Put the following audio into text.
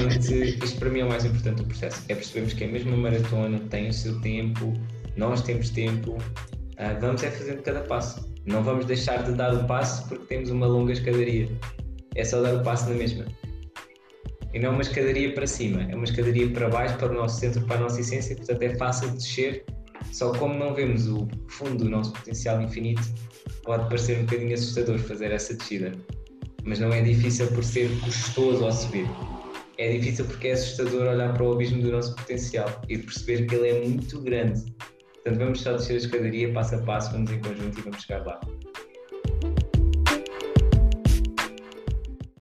realmente, isto para mim é o mais importante do processo. É percebermos que a mesma maratona tem o seu tempo, nós temos tempo, uh, vamos é fazendo cada passo. Não vamos deixar de dar o passo porque temos uma longa escadaria. É só dar o passo na mesma. E não é uma escadaria para cima, é uma escadaria para baixo, para o nosso centro, para a nossa essência, portanto é fácil de descer. Só como não vemos o fundo do nosso potencial infinito, pode parecer um bocadinho assustador fazer essa descida. Mas não é difícil por ser custoso ao subir. É difícil porque é assustador olhar para o abismo do nosso potencial e perceber que ele é muito grande. Portanto, vamos só descer a escadaria passo a passo, vamos em conjunto e vamos chegar lá.